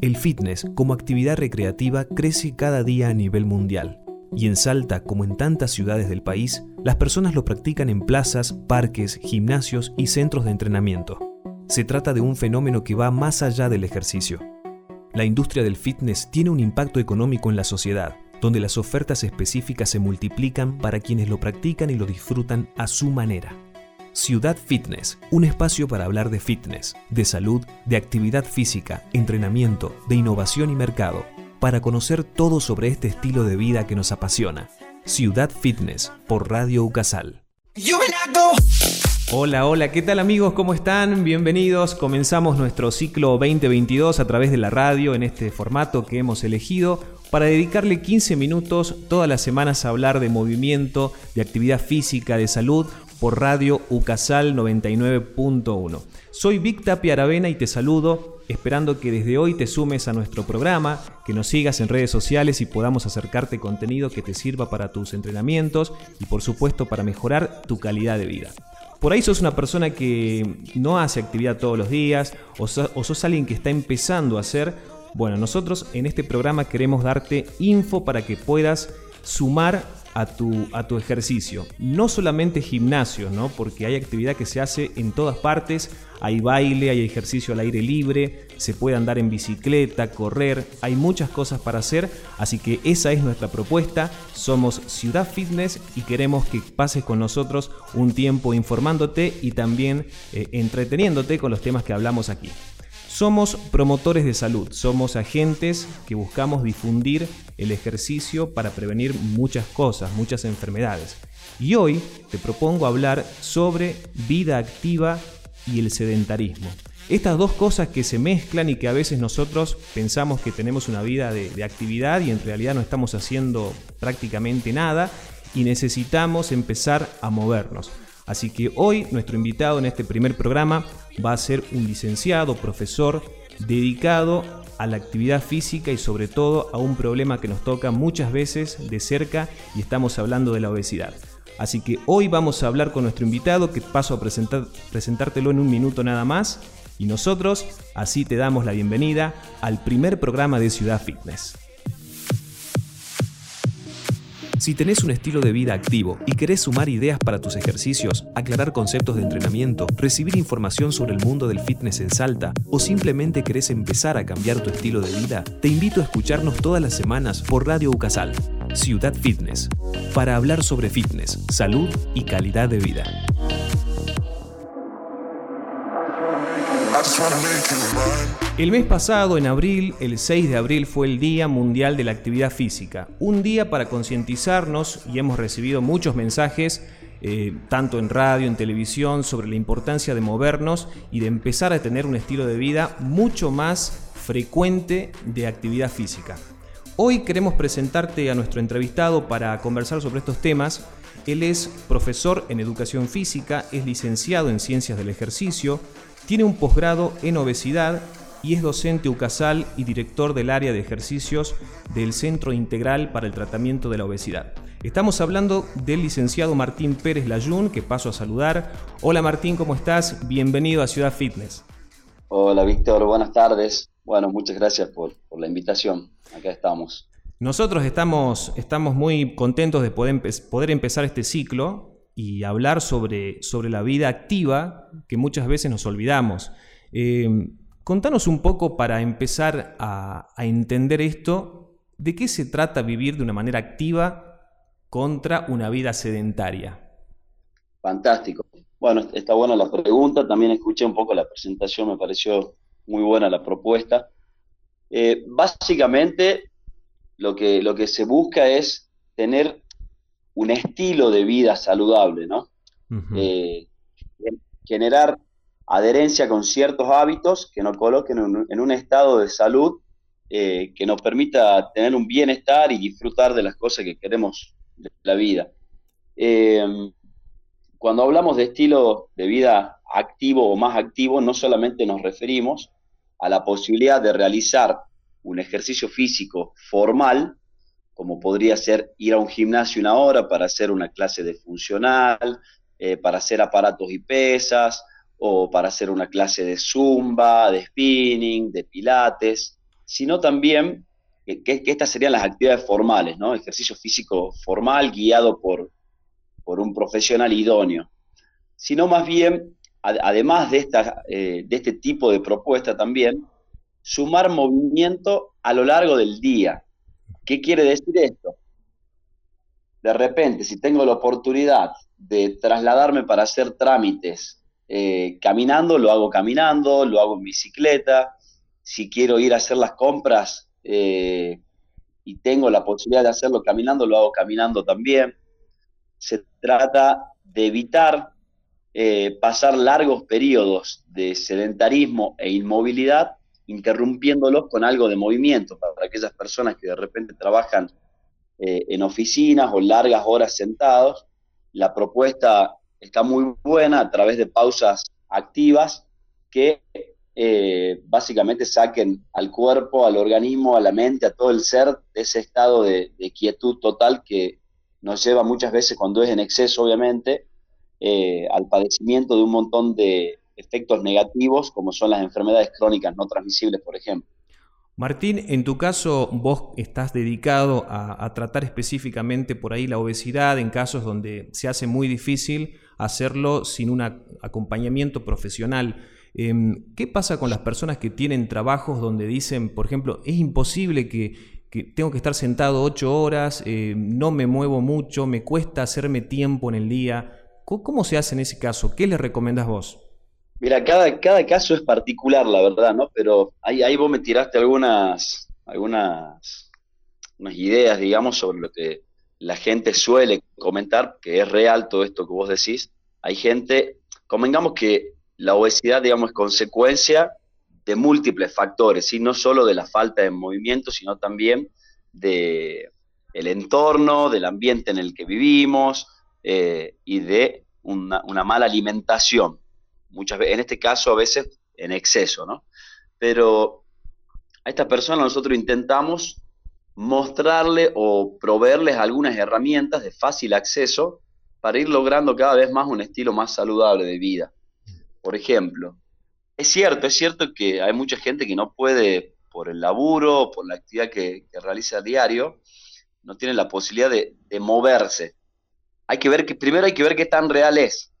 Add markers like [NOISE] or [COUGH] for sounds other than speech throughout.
El fitness como actividad recreativa crece cada día a nivel mundial. Y en Salta, como en tantas ciudades del país, las personas lo practican en plazas, parques, gimnasios y centros de entrenamiento. Se trata de un fenómeno que va más allá del ejercicio. La industria del fitness tiene un impacto económico en la sociedad, donde las ofertas específicas se multiplican para quienes lo practican y lo disfrutan a su manera. Ciudad Fitness, un espacio para hablar de fitness, de salud, de actividad física, entrenamiento, de innovación y mercado, para conocer todo sobre este estilo de vida que nos apasiona. Ciudad Fitness por Radio Ucasal. Hola, hola, ¿qué tal amigos? ¿Cómo están? Bienvenidos. Comenzamos nuestro ciclo 2022 a través de la radio en este formato que hemos elegido para dedicarle 15 minutos todas las semanas a hablar de movimiento, de actividad física, de salud por radio Ucasal 99.1. Soy Vic Tapia y te saludo, esperando que desde hoy te sumes a nuestro programa, que nos sigas en redes sociales y podamos acercarte contenido que te sirva para tus entrenamientos y por supuesto para mejorar tu calidad de vida. Por ahí sos una persona que no hace actividad todos los días o, sos alguien que está empezando a hacer. Bueno, nosotros en este programa queremos darte info para que puedas sumar a tu, a tu ejercicio. No solamente gimnasio, ¿no? porque hay actividad que se hace en todas partes. Hay baile, hay ejercicio al aire libre, se puede andar en bicicleta, correr, hay muchas cosas para hacer, así que esa es nuestra propuesta. Somos Ciudad Fitness y queremos que pases con nosotros un tiempo informándote y también eh, entreteniéndote con los temas que hablamos aquí. Somos promotores de salud, somos agentes que buscamos difundir el ejercicio para prevenir muchas cosas, muchas enfermedades. Y hoy te propongo hablar sobre vida activa y el sedentarismo. Estas dos cosas que se mezclan y que a veces nosotros pensamos que tenemos una vida de, actividad y en realidad no estamos haciendo prácticamente nada y necesitamos empezar a movernos. Así que hoy nuestro invitado en este primer programa va a ser un licenciado, profesor, dedicado a la actividad física y sobre todo a un problema que nos toca muchas veces de cerca y estamos hablando de la obesidad. Así que hoy vamos a hablar con nuestro invitado que paso a presentar, presentártelo en un minuto nada más y nosotros así te damos la bienvenida al primer programa de Ciudad Fitness. Si tenés un estilo de vida activo y querés sumar ideas para tus ejercicios, aclarar conceptos de entrenamiento, recibir información sobre el mundo del fitness en Salta o simplemente querés empezar a cambiar tu estilo de vida, te invito a escucharnos todas las semanas por Radio Ucasal, Ciudad Fitness, para hablar sobre fitness, salud y calidad de vida. El mes pasado, en abril, el 6 de abril, fue el Día Mundial de la Actividad Física. Un día para concientizarnos y hemos recibido muchos mensajes, eh, tanto en radio, en televisión, sobre la importancia de movernos y de empezar a tener un estilo de vida mucho más frecuente de actividad física. Hoy queremos presentarte a nuestro entrevistado para conversar sobre estos temas. Él es profesor en educación física, es licenciado en ciencias del ejercicio, tiene un posgrado en obesidad y es docente UCASAL y director del área de ejercicios del Centro Integral para el Tratamiento de la Obesidad. Estamos hablando del licenciado Martín Pérez Layún, que paso a saludar. Hola Martín, ¿cómo estás? Bienvenido a Ciudad Fitness. Hola Víctor, buenas tardes. Bueno, muchas gracias por, la invitación. Acá estamos. Nosotros estamos, estamos muy contentos de poder, poder empezar este ciclo y hablar sobre, sobre la vida activa que muchas veces nos olvidamos. Eh, Contanos un poco para empezar a, entender esto, ¿de qué se trata vivir de una manera activa contra una vida sedentaria? Fantástico. Bueno, está buena la pregunta, también escuché un poco la presentación, me pareció muy buena la propuesta. Eh, básicamente, lo que, lo que se busca es tener un estilo de vida saludable, ¿no? Eh, generar adherencia con ciertos hábitos que nos coloquen en un, estado de salud eh, que nos permita tener un bienestar y disfrutar de las cosas que queremos de la vida. Em, cuando hablamos de estilo de vida activo o más activo, no solamente nos referimos a la posibilidad de realizar un ejercicio físico formal, como podría ser ir a un gimnasio una hora para hacer una clase de funcional, eh, para hacer aparatos y pesas, o para hacer una clase de zumba, de spinning, de pilates, sino también que, estas serían las actividades formales, ¿no? Ejercicio físico formal guiado por, por un profesional idóneo, sino más bien, además de, esta, eh, de este tipo de propuesta también, sumar movimiento a lo largo del día. ¿Qué quiere decir esto? De repente, si tengo la oportunidad de trasladarme para hacer trámites eh, caminando, lo hago caminando, lo hago en bicicleta. Si quiero ir a hacer las compras eh, y tengo la posibilidad de hacerlo caminando, lo hago caminando también. Se trata de evitar eh, pasar largos periodos de sedentarismo e inmovilidad interrumpiéndolos con algo de movimiento para aquellas personas que de repente trabajan en oficinas o largas horas sentados. La propuesta está muy buena a través de pausas activas que eh, básicamente saquen al cuerpo, al organismo, a la mente, a todo el ser de ese estado de, quietud total que nos lleva muchas veces, cuando es en exceso obviamente, eh, al padecimiento de un montón de efectos negativos como son las enfermedades crónicas no transmisibles, por ejemplo. Martín, en tu caso vos estás dedicado a, tratar específicamente por ahí la obesidad en casos donde se hace muy difícil hacerlo sin un acompañamiento profesional. Em, ¿Qué pasa con las personas que tienen trabajos donde dicen, por ejemplo, es imposible que, tengo que estar sentado ocho horas, eh, no me muevo mucho, me cuesta hacerme tiempo en el día? ¿Cómo, se hace en ese caso? ¿Qué le recomendás vos? Mira, cada, cada caso es particular, la verdad, ¿no? Pero ahí, ahí vos me tiraste algunas, algunas unas ideas, digamos, sobre lo que la gente suele comentar, que es real todo esto que vos decís. Hay gente, convengamos que la obesidad, digamos, es consecuencia de múltiples factores, y no solo de la falta de movimiento, sino también de el entorno, del ambiente en el que vivimos eh, y de una, una mala alimentación muchas veces, en este caso a veces en exceso, ¿no? Pero a esta persona nosotros intentamos mostrarle o proveerles algunas herramientas de fácil acceso para ir logrando cada vez más un estilo más saludable de vida. Por ejemplo, es cierto, es cierto que hay mucha gente que no puede, por el laburo, por la actividad que, realiza a diario, no tiene la posibilidad de, moverse. Hay que ver que, primero hay que ver qué tan real es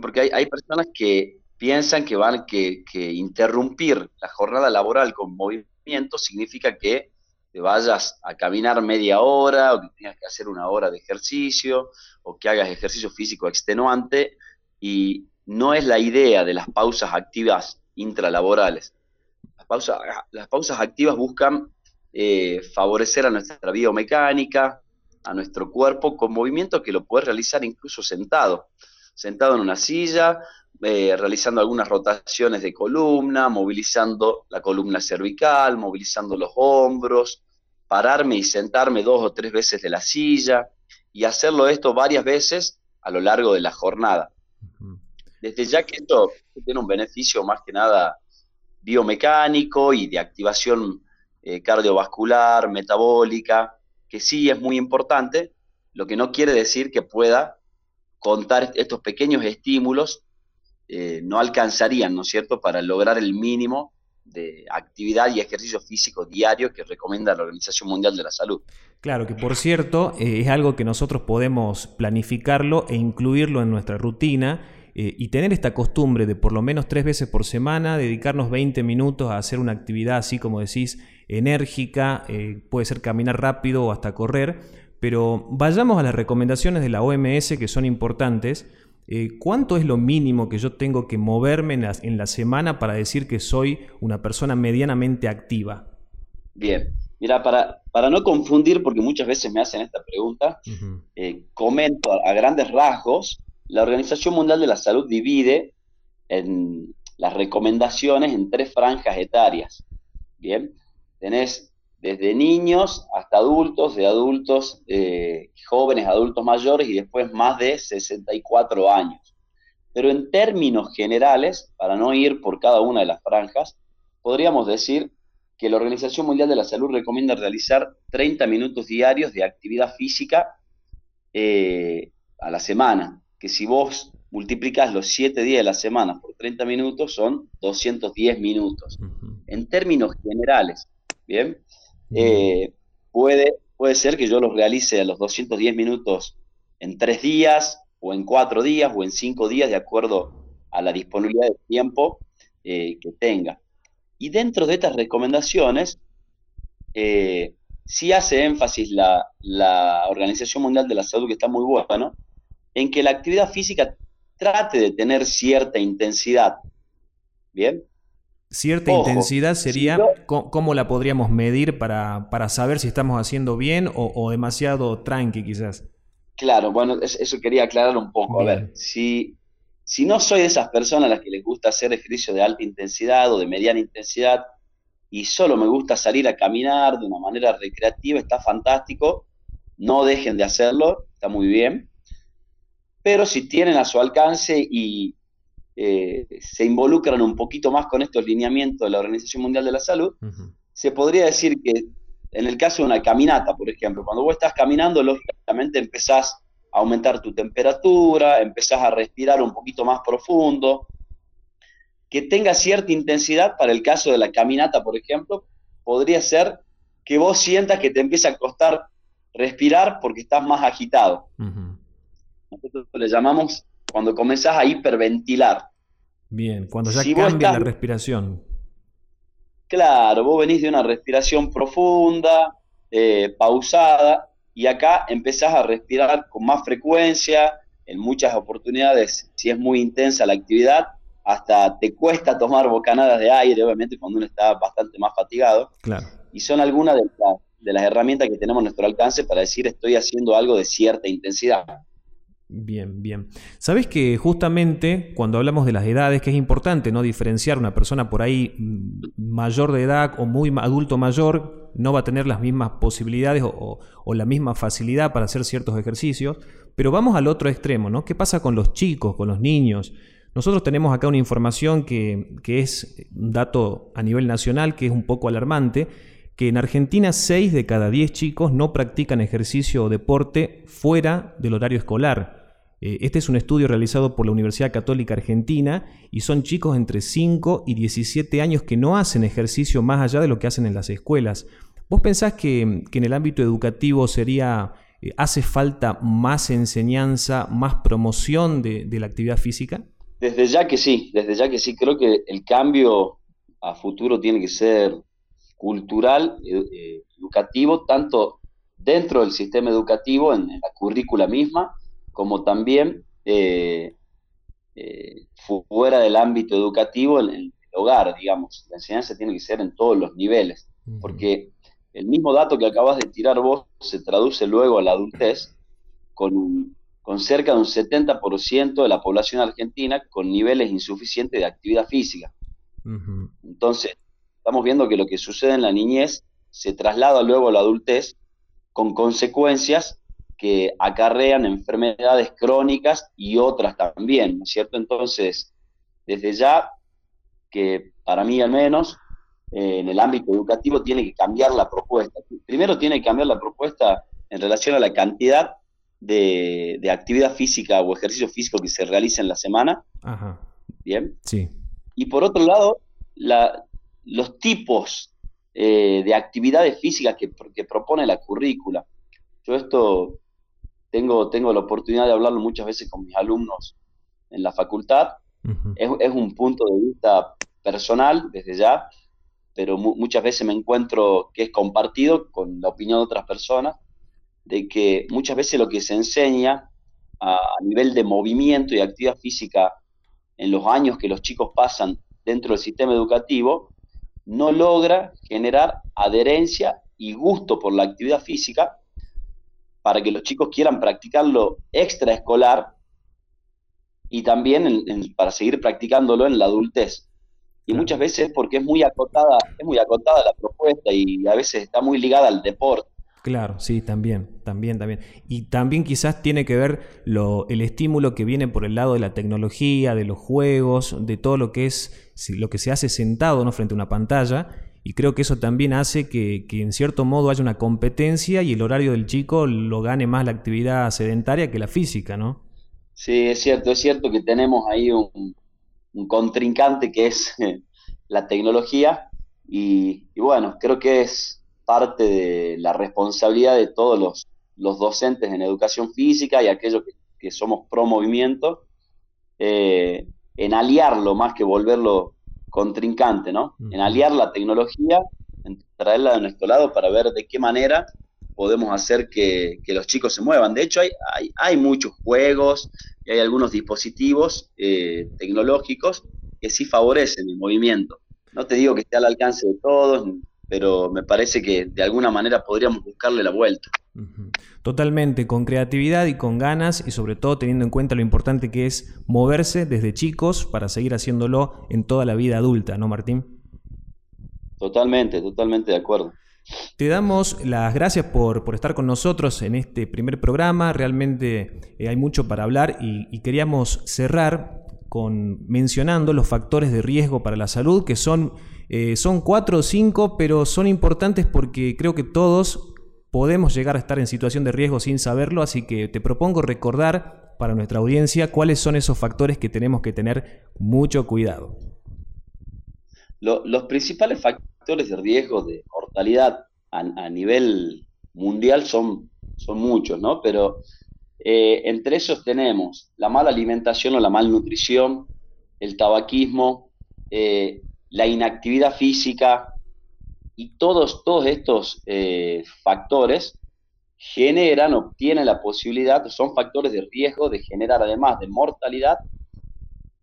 porque hay, personas que piensan que van que, que interrumpir la jornada laboral con movimiento significa que te vayas a caminar media hora o que tengas que hacer una hora de ejercicio o que hagas ejercicio físico extenuante y no es la idea de las pausas activas intralaborales. Las pausas, las pausas activas buscan eh, favorecer a nuestra biomecánica, a nuestro cuerpo con movimiento que lo puedes realizar incluso sentado sentado en una silla, eh, realizando algunas rotaciones de columna, movilizando la columna cervical, movilizando los hombros, pararme y sentarme dos o tres veces de la silla y hacerlo esto varias veces a lo largo de la jornada. Desde ya que esto tiene un beneficio más que nada biomecánico y de activación eh, cardiovascular, metabólica, que sí es muy importante, lo que no quiere decir que pueda contar estos pequeños estímulos eh, no alcanzarían, ¿no es cierto?, para lograr el mínimo de actividad y ejercicio físico diario que recomienda la Organización Mundial de la Salud. Claro, que por cierto eh, es algo que nosotros podemos planificarlo e incluirlo en nuestra rutina eh, y tener esta costumbre de por lo menos tres veces por semana dedicarnos 20 minutos a hacer una actividad así como decís, enérgica, puede ser caminar rápido o hasta correr, pero vayamos a las recomendaciones de la OMS que son importantes. Eh, ¿Cuánto es lo mínimo que yo tengo que moverme en la, semana para decir que soy una persona medianamente activa? Bien, mira, para, para no confundir, porque muchas veces me hacen esta pregunta, eh, comento a, a, grandes rasgos, la Organización Mundial de la Salud divide en las recomendaciones en tres franjas etarias. Bien, tenés desde niños hasta adultos, de adultos eh, jóvenes, adultos mayores y después más de 64 años. Pero en términos generales, para no ir por cada una de las franjas, podríamos decir que la Organización Mundial de la Salud recomienda realizar 30 minutos diarios de actividad física eh, a la semana, que si vos multiplicas los 7 días de la semana por 30 minutos, son 210 minutos. En términos generales, ¿bien? Eh, puede, puede ser que yo los realice a los 210 minutos en 3 días, o en 4 días, o en 5 días, de acuerdo a la disponibilidad de tiempo eh, que tenga. Y dentro de estas recomendaciones, eh, sí hace énfasis la, la, Organización Mundial de la Salud, que está muy buena, en que la actividad física trate de tener cierta intensidad. ¿Bien? Cierta intensidad sería, ¿cómo la podríamos medir para, para, saber si estamos haciendo bien o, demasiado tranqui quizás? Claro, bueno, eso quería aclarar un poco. A ver, si, si no soy de esas personas a las que les gusta hacer ejercicio de alta intensidad o de mediana intensidad, y solo me gusta salir a caminar de una manera recreativa, está fantástico, no dejen de hacerlo, está muy bien, pero si tienen a su alcance y eh, se involucran un poquito más con estos lineamientos de la Organización Mundial de la Salud, se podría decir que en el caso de una caminata, por ejemplo, cuando vos estás caminando, lógicamente empezás a aumentar tu temperatura, empezás a respirar un poquito más profundo, que tenga cierta intensidad para el caso de la caminata, por ejemplo, podría ser que vos sientas que te empieza a costar respirar porque estás más agitado. Nosotros le llamamos cuando comenzás a hiperventilar. Bien, cuando ya cambia la respiración. Claro, vos venís de una respiración profunda, eh, pausada, y acá empezás a respirar con más frecuencia, en muchas oportunidades, si es muy intensa la actividad, hasta te cuesta tomar bocanadas de aire, obviamente cuando uno está bastante más fatigado. Claro. Y son algunas de, de las herramientas que tenemos a nuestro alcance para decir estoy haciendo algo de cierta intensidad. Bien, bien. Sabes que justamente cuando hablamos de las edades, que es importante no diferenciar una persona por ahí mm, mayor de edad o muy adulto mayor, no va a tener las mismas posibilidades o, la misma facilidad para hacer ciertos ejercicios, pero vamos al otro extremo, ¿no? ¿Qué pasa con los chicos, con los niños? Nosotros tenemos acá una información que, es un dato a nivel nacional que es un poco alarmante, que en Argentina 6 de cada 10 chicos no practican ejercicio o deporte fuera del horario escolar. Eh, este es un estudio realizado por la Universidad Católica Argentina y son chicos entre 5 y 17 años que no hacen ejercicio más allá de lo que hacen en las escuelas. ¿Vos pensás que, en el ámbito educativo sería, eh, hace falta más enseñanza, más promoción de la actividad física? Desde ya que sí, desde ya que sí, creo que el cambio a futuro tiene que ser cultural, eh, educativo, tanto dentro del sistema educativo, en, la currícula misma, como también eh, eh, fuera del ámbito educativo, en, el hogar, digamos. La enseñanza tiene que ser en todos los niveles, porque el mismo dato que acabas de tirar vos se traduce luego a la adultez con un, con cerca de un 70% de la población argentina con niveles insuficientes de actividad física. Entonces, estamos viendo que lo que sucede en la niñez se traslada luego a la adultez con consecuencias que acarrean enfermedades crónicas y otras también, ¿no es cierto? Entonces, desde ya, que para mí al menos, eh, en el ámbito educativo tiene que cambiar la propuesta. Primero tiene que cambiar la propuesta en relación a la cantidad de, actividad física o ejercicio físico que se realiza en la semana. Ajá. Bien. Sí. Y por otro lado, la, los tipos eh, de actividades físicas que, que, propone la currícula. Yo esto tengo, tengo la oportunidad de hablarlo muchas veces con mis alumnos en la facultad. es, es, un punto de vista personal desde ya, pero muchas veces me encuentro que es compartido con la opinión de otras personas de que muchas veces lo que se enseña a, nivel de movimiento y actividad física en los años que los chicos pasan dentro del sistema educativo, no logra generar adherencia y gusto por la actividad física para que los chicos quieran practicarlo extraescolar y también para seguir practicándolo en la adultez. Y muchas veces porque es muy acotada, es muy acotada la propuesta y a veces está muy ligada al deporte. Claro, sí, también, también, también. Y también quizás tiene que ver lo, el estímulo que viene por el lado de la tecnología, de los juegos, de todo lo que es lo que se hace sentado ¿no? frente a una pantalla. Y creo que eso también hace que, que, en cierto modo haya una competencia y el horario del chico lo gane más la actividad sedentaria que la física, ¿no? Sí, es cierto, es cierto que tenemos ahí un, contrincante que es [LAUGHS] la tecnología y, bueno, creo que es parte de la responsabilidad de todos los, docentes en educación física y aquellos que, somos pro movimiento, eh, en aliarlo más que volverlo contrincante, ¿no? En aliar la tecnología, en traerla de nuestro lado para ver de qué manera podemos hacer que, los chicos se muevan. De hecho, hay, hay, muchos juegos y hay algunos dispositivos eh, tecnológicos que sí favorecen el movimiento. No te digo que esté al alcance de todos, pero me parece que de alguna manera podríamos buscarle la vuelta. Totalmente, con creatividad y con ganas y sobre todo teniendo en cuenta lo importante que es moverse desde chicos para seguir haciéndolo en toda la vida adulta, ¿no, Martín? Totalmente, totalmente de acuerdo. Te damos las gracias por, estar con nosotros en este primer programa. Realmente eh, hay mucho para hablar y, queríamos cerrar con mencionando los factores de riesgo para la salud, que son, eh, son cuatro o cinco, pero son importantes porque creo que todos podemos llegar a estar en situación de riesgo sin saberlo, así que te propongo recordar para nuestra audiencia cuáles son esos factores que tenemos que tener mucho cuidado. los principales factores de riesgo de mortalidad a, nivel mundial son, son muchos, ¿no? Pero eh, entre esos tenemos la mala alimentación o la malnutrición, el tabaquismo, eh, la inactividad física y todos, todos estos eh, factores generan, obtienen la posibilidad, son factores de riesgo de generar además de mortalidad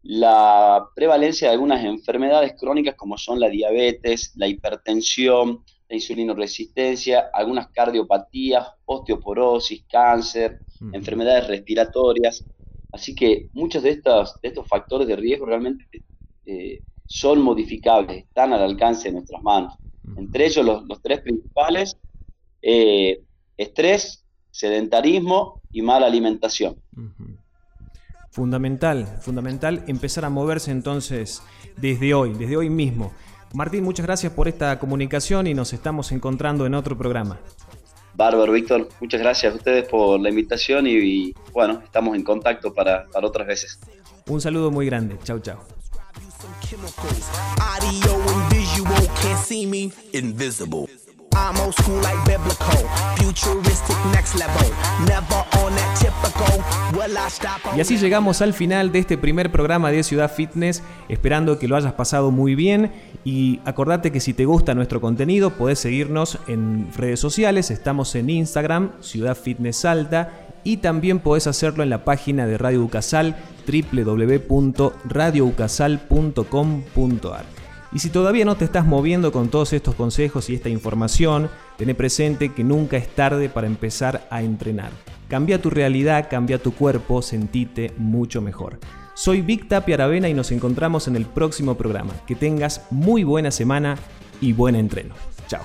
la prevalencia de algunas enfermedades crónicas como son la diabetes, la hipertensión, la insulinoresistencia, algunas cardiopatías, osteoporosis, cáncer, enfermedades respiratorias. Así que muchos de estos, de estos factores de riesgo realmente eh, son modificables, están al alcance de nuestras manos. Entre ellos los, tres principales, eh, estrés, sedentarismo y mala alimentación. Fundamental, fundamental empezar a moverse entonces desde hoy, desde hoy mismo. Martín, muchas gracias por esta comunicación y nos estamos encontrando en otro programa. Bárbaro, Víctor, muchas gracias a ustedes por la invitación y, bueno, estamos en contacto para, para otras veces. Un saludo muy grande, chau chau. Y así llegamos al final de este primer programa de Ciudad Fitness, esperando que lo hayas pasado muy bien. Y acordate que si te gusta nuestro contenido podés seguirnos en redes sociales, estamos en Instagram, Ciudad Fitness Salta y también podés hacerlo en la página de Radio Ucasal www.radioucasal.com.ar. Y si todavía no te estás moviendo con todos estos consejos y esta información, ten presente que nunca es tarde para empezar a entrenar. Cambia tu realidad, cambia tu cuerpo, sentite mucho mejor. Soy Vic Tapia Aravena y nos encontramos en el próximo programa. Que tengas muy buena semana y buen entreno. Chao.